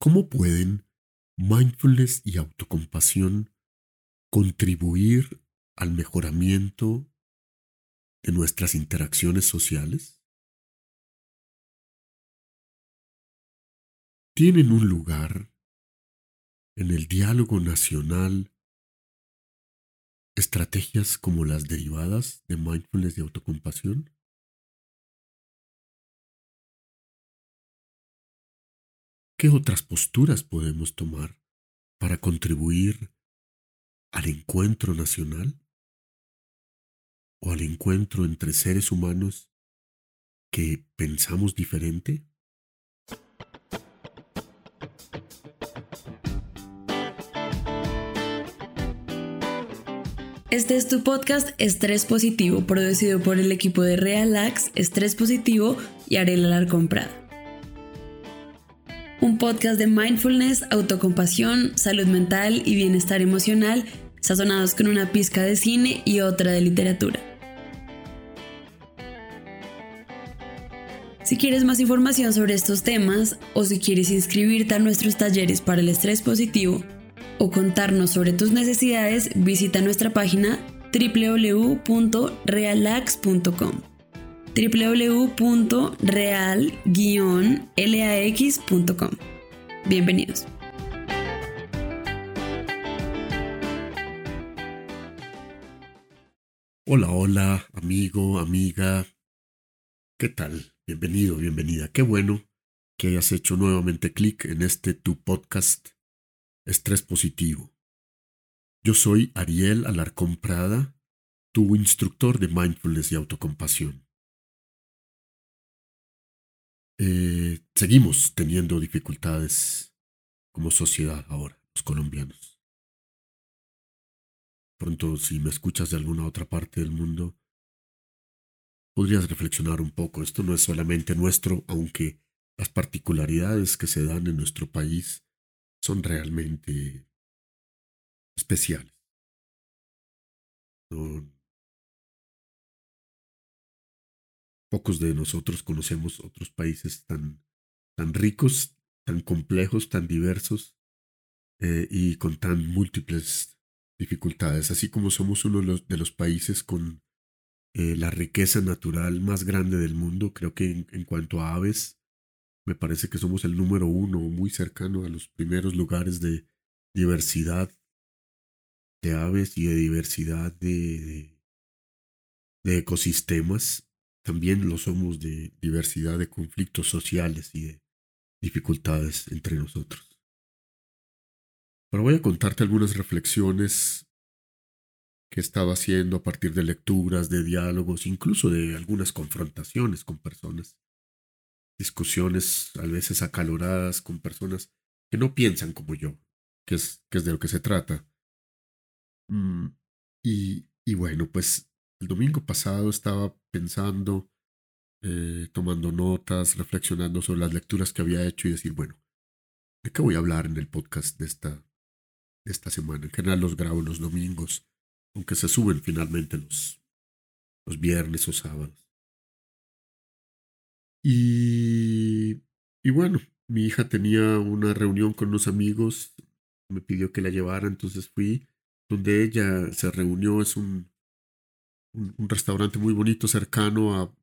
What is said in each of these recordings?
¿Cómo pueden mindfulness y autocompasión contribuir al mejoramiento de nuestras interacciones sociales? ¿Tienen un lugar en el diálogo nacional estrategias como las derivadas de mindfulness y autocompasión? ¿Qué otras posturas podemos tomar para contribuir al encuentro nacional o al encuentro entre seres humanos que pensamos diferente? Este es tu podcast Estrés Positivo, producido por el equipo de Realax, Estrés Positivo y Arela Alarcón Prada. Un podcast de mindfulness, autocompasión, salud mental y bienestar emocional, sazonados con una pizca de cine y otra de literatura. Si quieres más información sobre estos temas o si quieres inscribirte a nuestros talleres para el estrés positivo, o contarnos sobre tus necesidades, visita nuestra página www.realax.com www.real-lax.com Bienvenidos. Hola, hola, amigo, amiga. ¿Qué tal? Bienvenido, bienvenida. Qué bueno que hayas hecho nuevamente clic en este tu podcast Estrés Positivo. Yo soy Ariel Alarcón Prada, tu instructor de mindfulness y autocompasión. Eh, seguimos teniendo dificultades como sociedad ahora, los colombianos. Pronto, si me escuchas de alguna otra parte del mundo, podrías reflexionar un poco. Esto no es solamente nuestro, aunque las particularidades que se dan en nuestro país son realmente especiales. Pocos de nosotros conocemos otros países tan, tan ricos, tan complejos, tan diversos eh, y con tan múltiples dificultades, así como somos uno de los, de los países con eh, la riqueza natural más grande del mundo, creo que en cuanto a aves me parece que somos el número uno, muy cercano a los primeros lugares de diversidad de aves y de diversidad de, de, ecosistemas. También lo somos de diversidad de conflictos sociales y de dificultades entre nosotros. Pero voy a contarte algunas reflexiones que he estado haciendo a partir de lecturas, de diálogos, incluso de algunas confrontaciones con personas discusiones a veces acaloradas con personas que no piensan como yo, que es, que es de lo que se trata. Mm, y, y, bueno, pues el domingo pasado estaba pensando, eh, tomando notas, reflexionando sobre las lecturas que había hecho y decir, bueno, ¿de qué voy a hablar en el podcast de esta, de esta semana? En general los grabo los domingos, aunque se suben finalmente los, los viernes o sábados. Y, y bueno, mi hija tenía una reunión con unos amigos, me pidió que la llevara, entonces fui, donde ella se reunió, es un, un, restaurante muy bonito cercano a,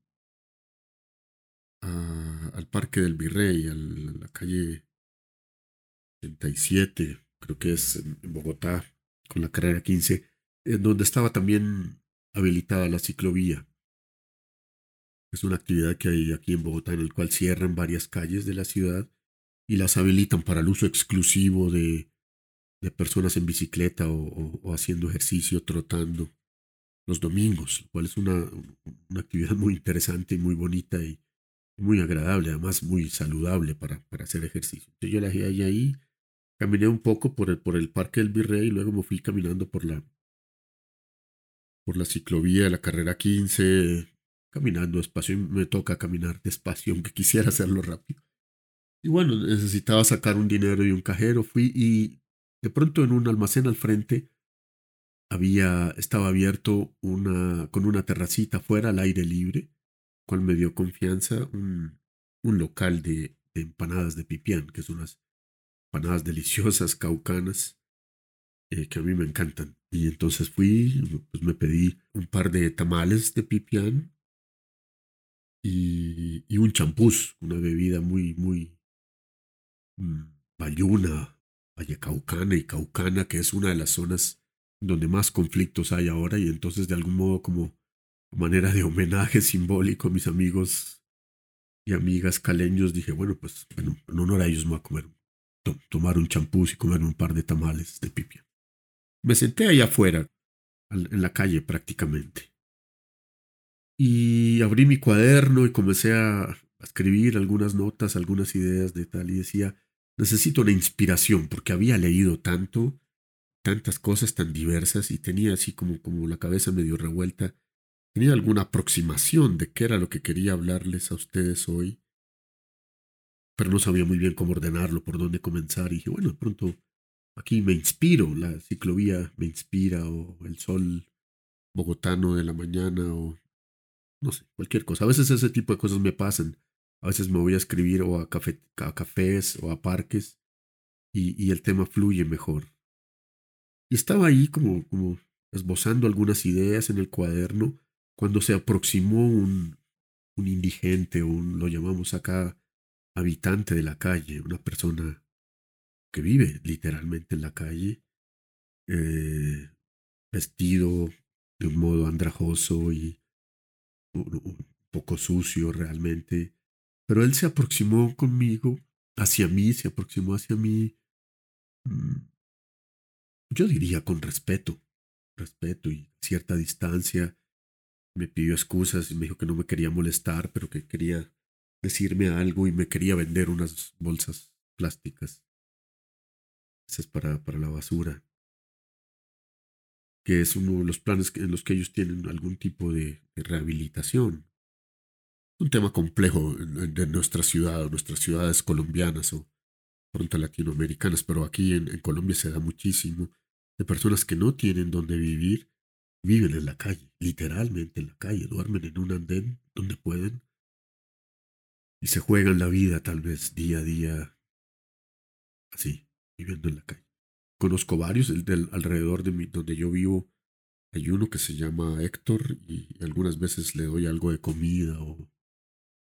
al Parque del Virrey, a la calle 37, creo que es en, en Bogotá, con la carrera 15, en donde estaba también habilitada la ciclovía. Es una actividad que hay aquí en Bogotá en el cual cierran varias calles de la ciudad y las habilitan para el uso exclusivo de, de personas en bicicleta o, haciendo ejercicio, trotando los domingos, lo cual es una, una actividad muy interesante y muy bonita y muy agradable, además muy saludable para, para hacer ejercicio. yo la dejé ahí, caminé un poco por el, por el Parque del Virrey y luego me fui caminando por la, por la ciclovía la carrera 15, caminando despacio y me toca caminar despacio, aunque quisiera hacerlo rápido. Y bueno, necesitaba sacar un dinero y un cajero. Fui y de pronto en un almacén al frente había, estaba abierto una, con una terracita fuera al aire libre, cual me dio confianza un, un local de, empanadas de pipián, que son unas empanadas deliciosas caucanas eh, que a mí me encantan. Y entonces fui, pues me pedí un par de tamales de pipián y, y un champús, una bebida muy, muy mmm, bayuna, vallecaucana y caucana, que es una de las zonas donde más conflictos hay ahora y entonces de algún modo como manera de homenaje simbólico a mis amigos y amigas caleños dije, bueno, pues bueno, en honor a ellos me voy a comer, tomar un champús y comer un par de tamales de pipia. Me senté ahí afuera, en la calle prácticamente. Y abrí mi cuaderno y comencé a escribir algunas notas, algunas ideas de tal y decía, necesito una inspiración porque había leído tanto tantas cosas tan diversas y tenía así como, como la cabeza medio revuelta. Tenía alguna aproximación de qué era lo que quería hablarles a ustedes hoy, pero no sabía muy bien cómo ordenarlo, por dónde comenzar. Y dije, bueno, de pronto aquí me inspiro, la ciclovía me inspira, o el sol bogotano de la mañana, o no sé, cualquier cosa. A veces ese tipo de cosas me pasan. A veces me voy a escribir o a, café, a cafés o a parques y, y el tema fluye mejor. Estaba ahí como, como esbozando algunas ideas en el cuaderno cuando se aproximó un, un indigente, un, lo llamamos acá, habitante de la calle, una persona que vive literalmente en la calle, eh, vestido de un modo andrajoso y un, poco sucio realmente, pero él se aproximó conmigo, hacia mí, se aproximó hacia mí, mm, yo diría con respeto, respeto y cierta distancia. Me pidió excusas y me dijo que no me quería molestar, pero que quería decirme algo y me quería vender unas bolsas plásticas. Esas para, para la basura. Que es uno de los planes en los que ellos tienen algún tipo de, rehabilitación. Un tema complejo de nuestra ciudad, nuestras ciudades colombianas o pronto latinoamericanas, pero aquí en Colombia se da muchísimo de personas que no tienen donde vivir, viven en la calle, literalmente en la calle, duermen en un andén donde pueden y se juegan la vida tal vez día a día así, viviendo en la calle. Conozco varios, el del alrededor de mi, donde yo vivo, hay uno que se llama Héctor y algunas veces le doy algo de comida o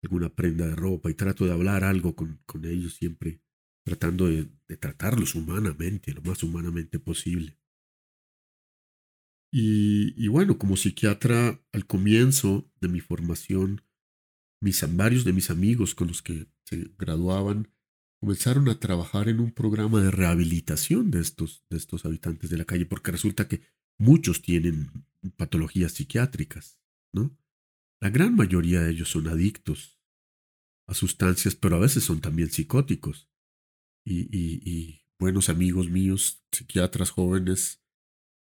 alguna prenda de ropa y trato de hablar algo con, con ellos siempre tratando de, tratarlos humanamente, lo más humanamente posible. Y, bueno, como psiquiatra, al comienzo de mi formación, mis, varios de mis amigos con los que se graduaban comenzaron a trabajar en un programa de rehabilitación de estos, de estos habitantes de la calle, porque resulta que muchos tienen patologías psiquiátricas, ¿no? La gran mayoría de ellos son adictos a sustancias, pero a veces son también psicóticos y, buenos amigos míos, psiquiatras jóvenes,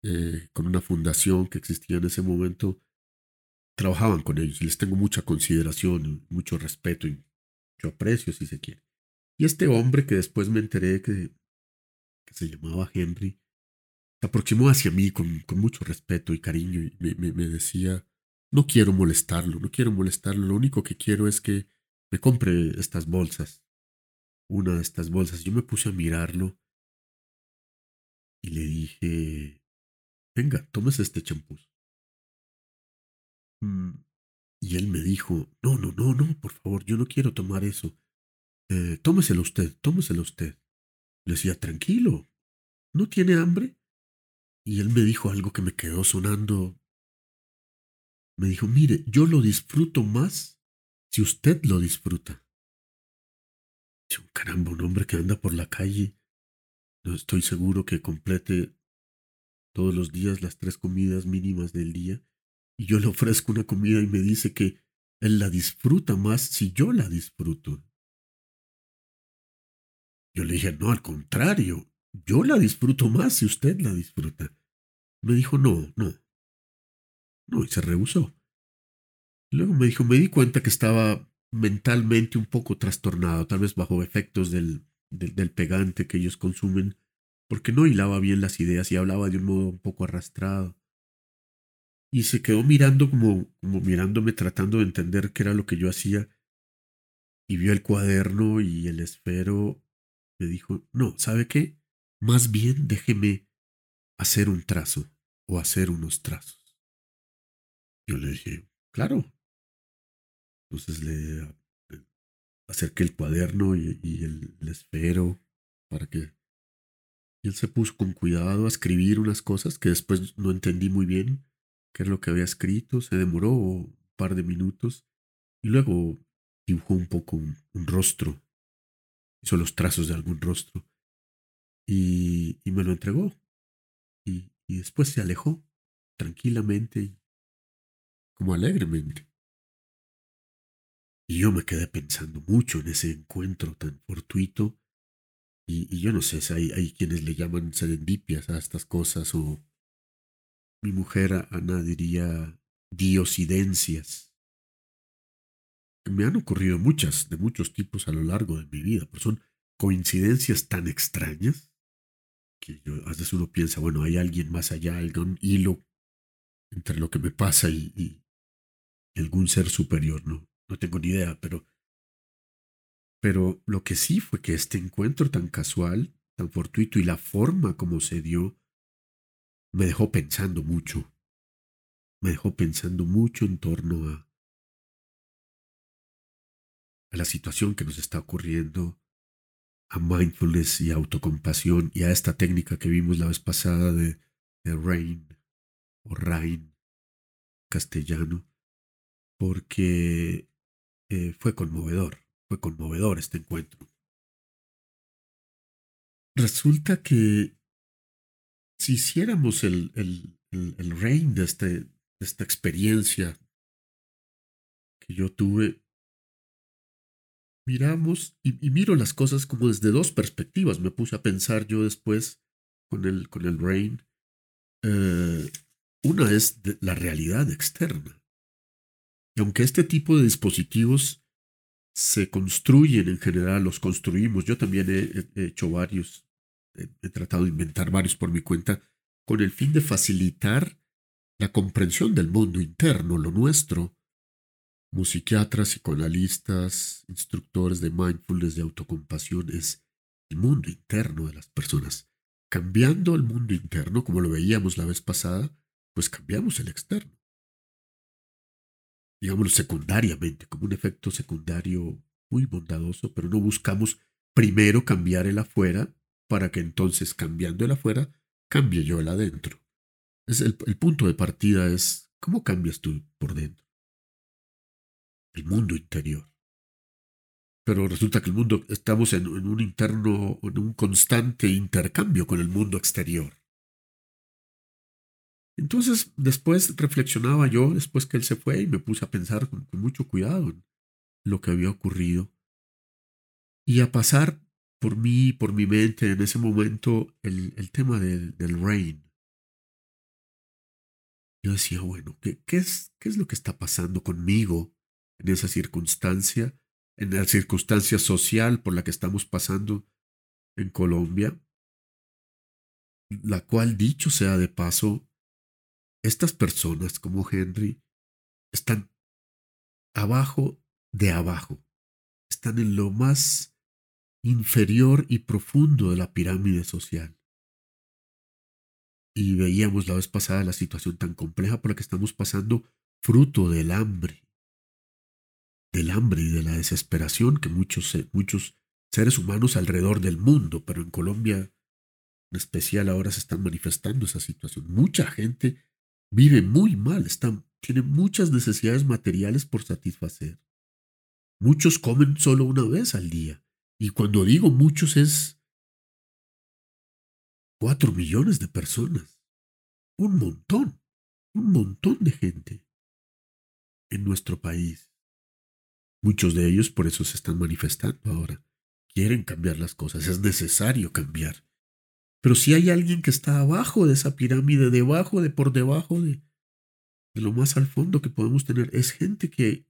eh, con una fundación que existía en ese momento, trabajaban con ellos les tengo mucha consideración, mucho respeto y mucho aprecio, si se quiere. Y este hombre que después me enteré que, se llamaba Henry, se aproximó hacia mí con, mucho respeto y cariño y me, me, decía, no quiero molestarlo, no quiero molestarlo, lo único que quiero es que me compre estas bolsas una de estas bolsas. Yo me puse a mirarlo y le dije, venga, tomes este champú. Mm, y él me dijo, no, no, no, no, por favor, yo no quiero tomar eso. Eh, tómeselo usted, tómeselo usted. Le decía, tranquilo, ¿no tiene hambre? Y él me dijo algo que me quedó sonando. Me dijo, mire, yo lo disfruto más si usted lo disfruta un caramba, un hombre que anda por la calle. No estoy seguro que complete todos los días las tres comidas mínimas del día. Y yo le ofrezco una comida y me dice que él la disfruta más si yo la disfruto. Yo le dije, no, al contrario, yo la disfruto más si usted la disfruta. Me dijo, no, no. No, y se rehusó. Luego me dijo, me di cuenta que estaba mentalmente un poco trastornado, tal vez bajo efectos del, del, pegante que ellos consumen, porque no hilaba bien las ideas y hablaba de un modo un poco arrastrado. Y se quedó mirando como, como mirándome, tratando de entender qué era lo que yo hacía, y vio el cuaderno y el esfero, me dijo, no, ¿sabe qué? Más bien déjeme hacer un trazo o hacer unos trazos. Yo le dije, claro. Entonces le acerqué el cuaderno y, el, esfero para que... Y él se puso con cuidado a escribir unas cosas que después no entendí muy bien qué es lo que había escrito. Se demoró un par de minutos y luego dibujó un poco un, rostro. Hizo los trazos de algún rostro y, y me lo entregó. Y, y después se alejó tranquilamente, como alegremente. Y yo me quedé pensando mucho en ese encuentro tan fortuito. Y, yo no sé si hay, hay, quienes le llaman serendipias a estas cosas, o mi mujer Ana diría diosidencias. Me han ocurrido muchas, de muchos tipos a lo largo de mi vida, pero son coincidencias tan extrañas que yo, a veces uno piensa, bueno, hay alguien más allá, algún hilo entre lo que me pasa y, algún ser superior, no, no tengo ni idea, pero, pero lo que sí fue que este encuentro tan casual, tan fortuito y la forma como se dio, me dejó pensando mucho, me dejó pensando mucho en torno a, a la situación que nos está ocurriendo, a mindfulness y autocompasión y a esta técnica que vimos la vez pasada de, de Rain o Rain castellano, porque eh, fue conmovedor, fue conmovedor este encuentro. Resulta que si hiciéramos el, el, el, Rain de, este, esta experiencia que yo tuve, miramos y, miro las cosas como desde dos perspectivas. Me puse a pensar yo después con el, con el. Eh, una es la realidad externa. Y aunque este tipo de dispositivos se construyen en general, los construimos, yo también he, hecho varios, he tratado de inventar varios por mi cuenta, con el fin de facilitar la comprensión del mundo interno, lo nuestro, musiquiatras, psicoanalistas, instructores de mindfulness, de autocompasión, es el mundo interno de las personas. Cambiando el mundo interno, como lo veíamos la vez pasada, pues cambiamos el externo. Digámoslo secundariamente, como un efecto secundario muy bondadoso, pero no buscamos primero cambiar el afuera para que entonces cambiando el afuera cambie yo el adentro. Es el, el punto de partida es cómo cambias tú por dentro el mundo interior. Pero resulta que el mundo, estamos en, un interno, en un constante intercambio con el mundo exterior. Entonces, después reflexionaba yo, después que él se fue, y me puse a pensar con, mucho cuidado en lo que había ocurrido. Y a pasar por mí, por mi mente en ese momento, el, el tema del, del rain. Yo decía, bueno, ¿qué, qué, es, ¿qué es lo que está pasando conmigo en esa circunstancia, en la circunstancia social por la que estamos pasando en Colombia, la cual, dicho sea de paso, estas personas como Henry están abajo de abajo, están en lo más inferior y profundo de la pirámide social. Y veíamos la vez pasada la situación tan compleja por la que estamos pasando, fruto del hambre, del hambre y de la desesperación que muchos, muchos seres humanos alrededor del mundo, pero en Colombia en especial ahora se están manifestando esa situación. Mucha gente vive muy mal, están, tiene muchas necesidades materiales por satisfacer. Muchos comen solo una vez al día. Y cuando digo muchos es cuatro millones de personas. Un montón, un montón de gente en nuestro país. Muchos de ellos por eso se están manifestando ahora. Quieren cambiar las cosas, es necesario cambiar. Pero si hay alguien que está abajo de esa pirámide, debajo de por debajo de, lo más al fondo que podemos tener, es gente que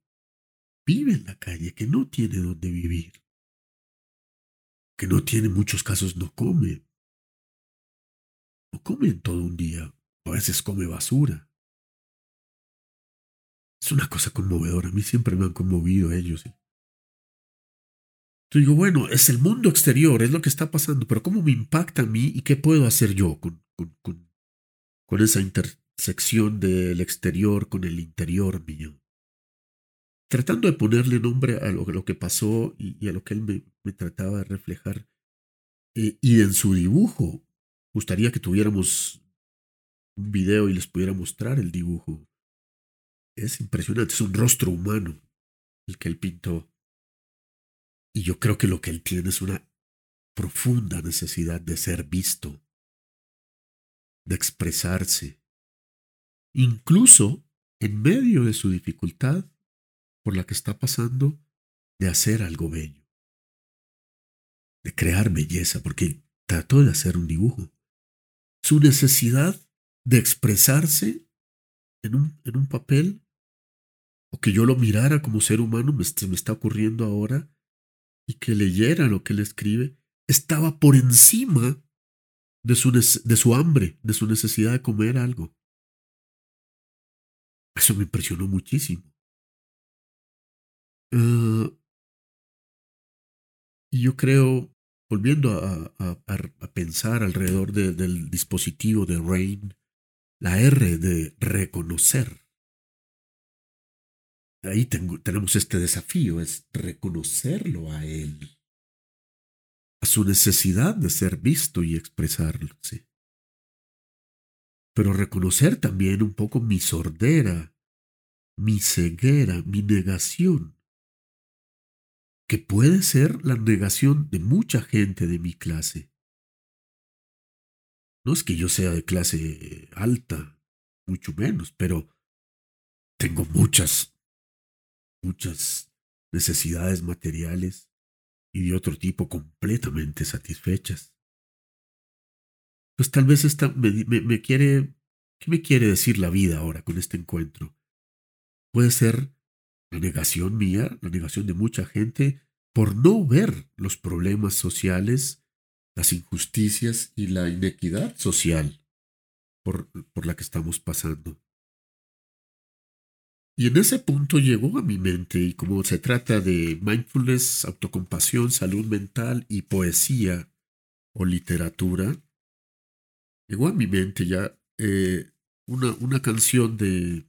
vive en la calle, que no tiene dónde vivir, que no tiene muchos casos, no come. No come en todo un día, a veces come basura. Es una cosa conmovedora. A mí siempre me han conmovido ellos. Entonces digo, bueno, es el mundo exterior, es lo que está pasando, pero ¿cómo me impacta a mí y qué puedo hacer yo con, con, con, con esa intersección del exterior con el interior mío? Tratando de ponerle nombre a lo, lo que pasó y, a lo que él me, me trataba de reflejar. Eh, y en su dibujo, gustaría que tuviéramos un video y les pudiera mostrar el dibujo. Es impresionante, es un rostro humano el que él pintó. Y yo creo que lo que él tiene es una profunda necesidad de ser visto, de expresarse, incluso en medio de su dificultad por la que está pasando, de hacer algo bello, de crear belleza, porque trató de hacer un dibujo. Su necesidad de expresarse en un, en un papel, o que yo lo mirara como ser humano, me, me está ocurriendo ahora, y que leyera lo que él escribe, estaba por encima de su, de su hambre, de su necesidad de comer algo. Eso me impresionó muchísimo. Uh, y yo creo, volviendo a, pensar alrededor de, del dispositivo de Rain, la R de reconocer. Ahí tengo, tenemos este desafío, es reconocerlo a Él, a su necesidad de ser visto y expresarse. Pero reconocer también un poco mi sordera, mi ceguera, mi negación, que puede ser la negación de mucha gente de mi clase. No es que yo sea de clase alta, mucho menos, pero tengo muchas muchas necesidades materiales y de otro tipo completamente satisfechas. Pues tal vez esta me, quiere, ¿qué me quiere decir la vida ahora con este encuentro? Puede ser la negación mía, la negación de mucha gente por no ver los problemas sociales, las injusticias y la inequidad social por, por la que estamos pasando. Y en ese punto llegó a mi mente, y como se trata de mindfulness, autocompasión, salud mental y poesía o literatura, llegó a mi mente ya eh, una, una, canción de,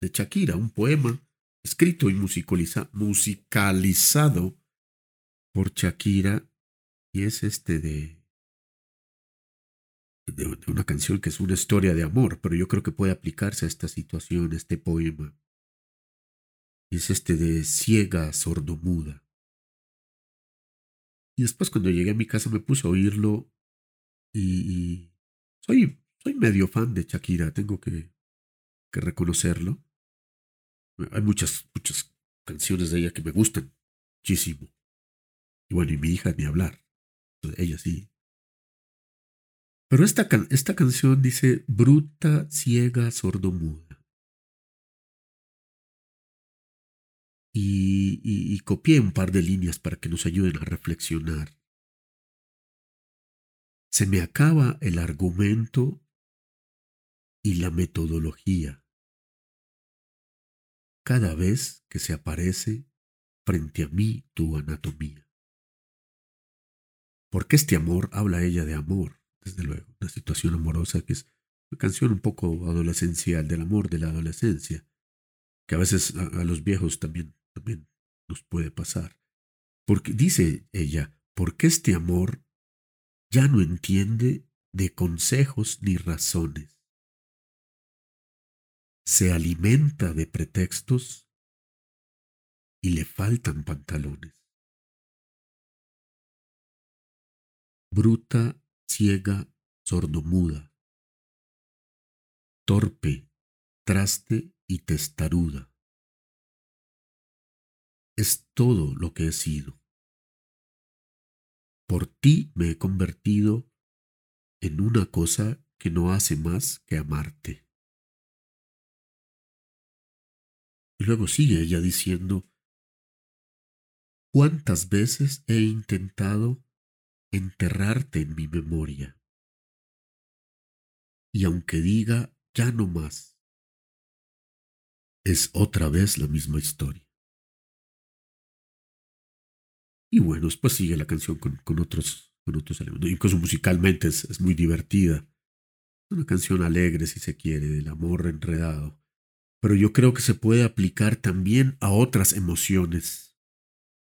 de Shakira, un poema escrito y musicalizado por Shakira, y es este de, de, de una canción que es una historia de amor, pero yo creo que puede aplicarse a esta situación, este poema es este de ciega sordomuda. Y después cuando llegué a mi casa me puse a oírlo y, soy, soy medio fan de Shakira, tengo que, que reconocerlo. Hay muchas, muchas canciones de ella que me gustan muchísimo. Y bueno, y mi hija ni hablar. Ella sí. Pero esta, esta canción dice bruta, ciega, sordomuda. Y, copié un par de líneas para que nos ayuden a reflexionar. Se me acaba el argumento y la metodología cada vez que se aparece frente a mí tu anatomía. Porque este amor habla ella de amor, desde luego, una situación amorosa que es una canción un poco adolescencial, del amor de la adolescencia, que a veces a los viejos también también nos puede pasar. Porque dice ella, porque este amor ya no entiende de consejos ni razones. Se alimenta de pretextos y le faltan pantalones. Bruta, ciega, sordomuda, torpe, traste y testaruda es todo lo que he sido. Por ti me he convertido en una cosa que no hace más que amarte. Y luego sigue ella diciendo, ¿cuántas veces he intentado enterrarte en mi memoria? Y aunque diga ya no más, es otra vez la misma historia. Y bueno, después sigue la canción con, con otros, con otros elementos. Incluso musicalmente es, es muy divertida. Una canción alegre, si se quiere, del amor enredado. Pero yo creo que se puede aplicar también a otras emociones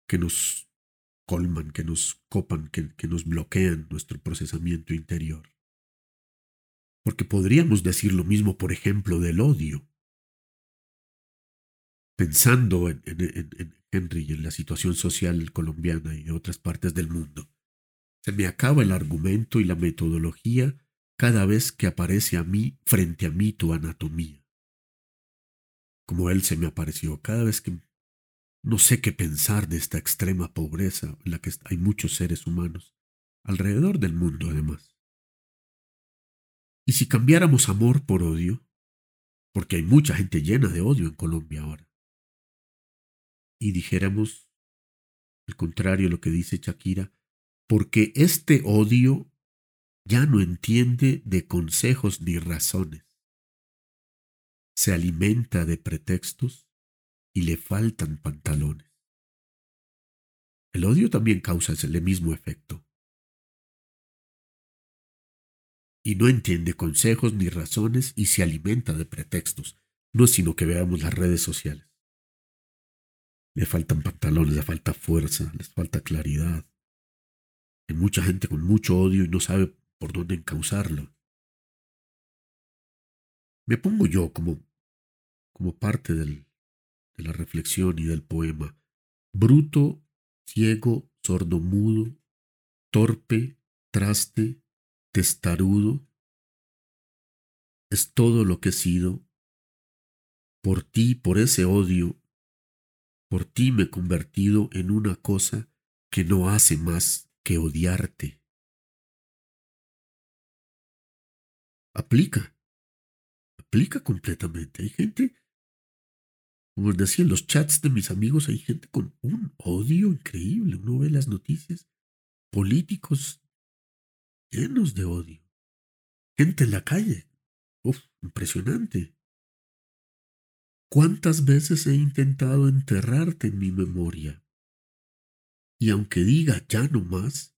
que nos colman, que nos copan, que, que nos bloquean nuestro procesamiento interior. Porque podríamos decir lo mismo, por ejemplo, del odio. Pensando en, en, en, Henry en la situación social colombiana y de otras partes del mundo, se me acaba el argumento y la metodología cada vez que aparece a mí frente a mí tu anatomía. Como él se me apareció cada vez que no sé qué pensar de esta extrema pobreza en la que hay muchos seres humanos, alrededor del mundo además. Y si cambiáramos amor por odio, porque hay mucha gente llena de odio en Colombia ahora, y dijéramos al contrario lo que dice Shakira, porque este odio ya no entiende de consejos ni razones. Se alimenta de pretextos y le faltan pantalones. El odio también causa el mismo efecto. Y no entiende consejos ni razones y se alimenta de pretextos. No es sino que veamos las redes sociales. Le faltan pantalones, le falta fuerza, les falta claridad. Hay mucha gente con mucho odio y no sabe por dónde encauzarlo. Me pongo yo como, como parte del, de la reflexión y del poema. Bruto, ciego, sordomudo, torpe, traste, testarudo, es todo lo que he sido. Por ti, por ese odio, por ti me he convertido en una cosa que no hace más que odiarte. Aplica, aplica completamente. Hay gente como decía, en los chats de mis amigos hay gente con un odio increíble. Uno ve las noticias, políticos llenos de odio. Gente en la calle. Uf, impresionante. ¿Cuántas veces he intentado enterrarte en mi memoria? Y aunque diga ya no más,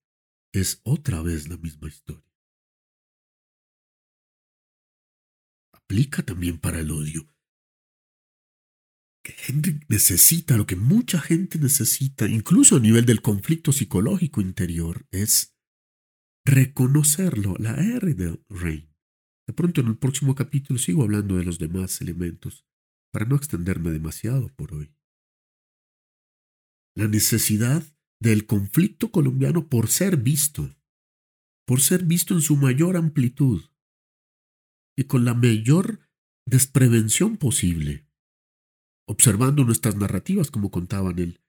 es otra vez la misma historia. Aplica también para el odio que gente necesita, lo que mucha gente necesita, incluso a nivel del conflicto psicológico interior, es reconocerlo, la R de Rain. De pronto en el próximo capítulo sigo hablando de los demás elementos, para no extenderme demasiado por hoy. La necesidad del conflicto colombiano por ser visto, por ser visto en su mayor amplitud y con la mayor desprevención posible observando nuestras narrativas, como contaba en el,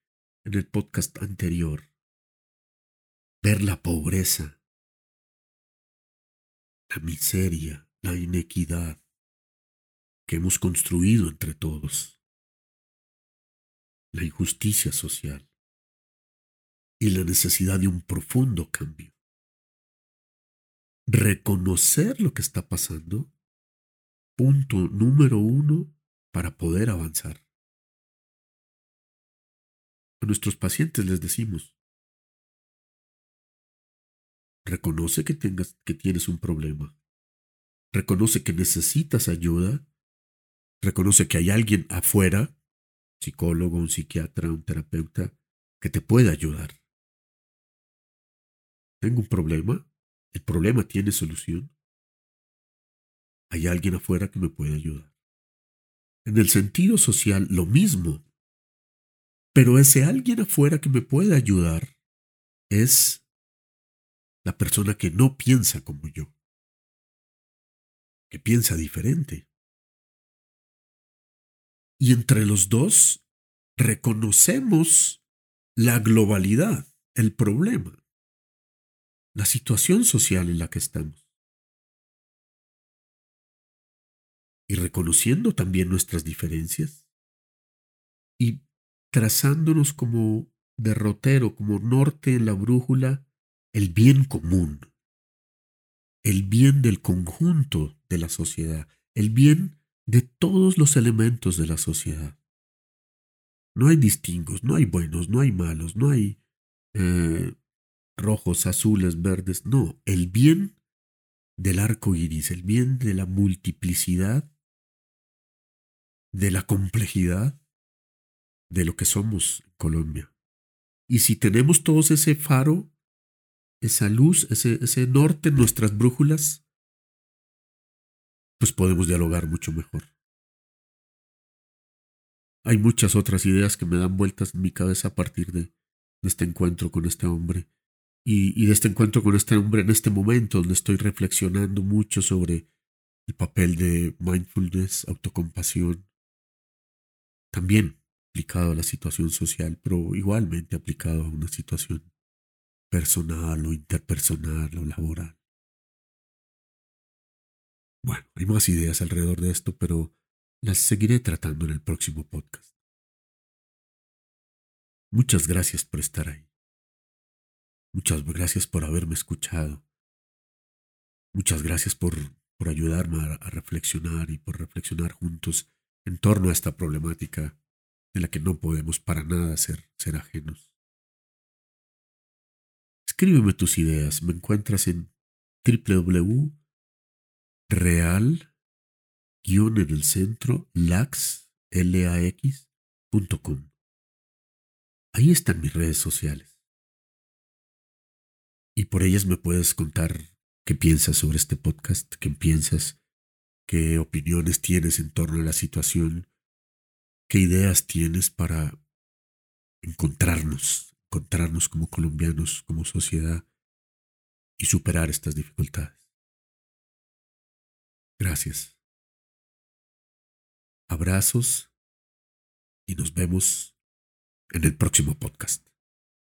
en el podcast anterior. Ver la pobreza, la miseria, la inequidad que hemos construido entre todos, la injusticia social y la necesidad de un profundo cambio. Reconocer lo que está pasando, punto número uno para poder avanzar. A nuestros pacientes les decimos, reconoce que, tengas, que tienes un problema, reconoce que necesitas ayuda, reconoce que hay alguien afuera, psicólogo, un psiquiatra, un terapeuta, que te puede ayudar. Tengo un problema, el problema tiene solución. Hay alguien afuera que me puede ayudar. En el sentido social, lo mismo. Pero ese alguien afuera que me puede ayudar es la persona que no piensa como yo, que piensa diferente. Y entre los dos reconocemos la globalidad, el problema, la situación social en la que estamos. Y reconociendo también nuestras diferencias y trazándonos como derrotero, como norte en la brújula, el bien común, el bien del conjunto de la sociedad, el bien de todos los elementos de la sociedad. No hay distingos, no hay buenos, no hay malos, no hay eh, rojos, azules, verdes. No, el bien del arco iris, el bien de la multiplicidad, de la complejidad de lo que somos Colombia. Y si tenemos todos ese faro, esa luz, ese, ese norte en nuestras brújulas, pues podemos dialogar mucho mejor. Hay muchas otras ideas que me dan vueltas en mi cabeza a partir de, este encuentro con este hombre. Y, y, de este encuentro con este hombre en este momento donde estoy reflexionando mucho sobre el papel de mindfulness, autocompasión, también aplicado a la situación social, pero igualmente aplicado a una situación personal o interpersonal o laboral. Bueno, hay más ideas alrededor de esto, pero las seguiré tratando en el próximo podcast. Muchas gracias por estar ahí. Muchas gracias por haberme escuchado. Muchas gracias por, por ayudarme a, reflexionar y por reflexionar juntos en torno a esta problemática de la que no podemos para nada ser, ser ajenos. Escríbeme tus ideas. Me encuentras en www.real guion en el centro lax, L-A-X.com. Ahí están mis redes sociales. Y por ellas me puedes contar qué piensas sobre este podcast, qué piensas, qué opiniones tienes en torno a la situación, qué ideas tienes para encontrarnos, encontrarnos como colombianos, como sociedad y superar estas dificultades. Gracias. Abrazos y nos vemos en el próximo podcast.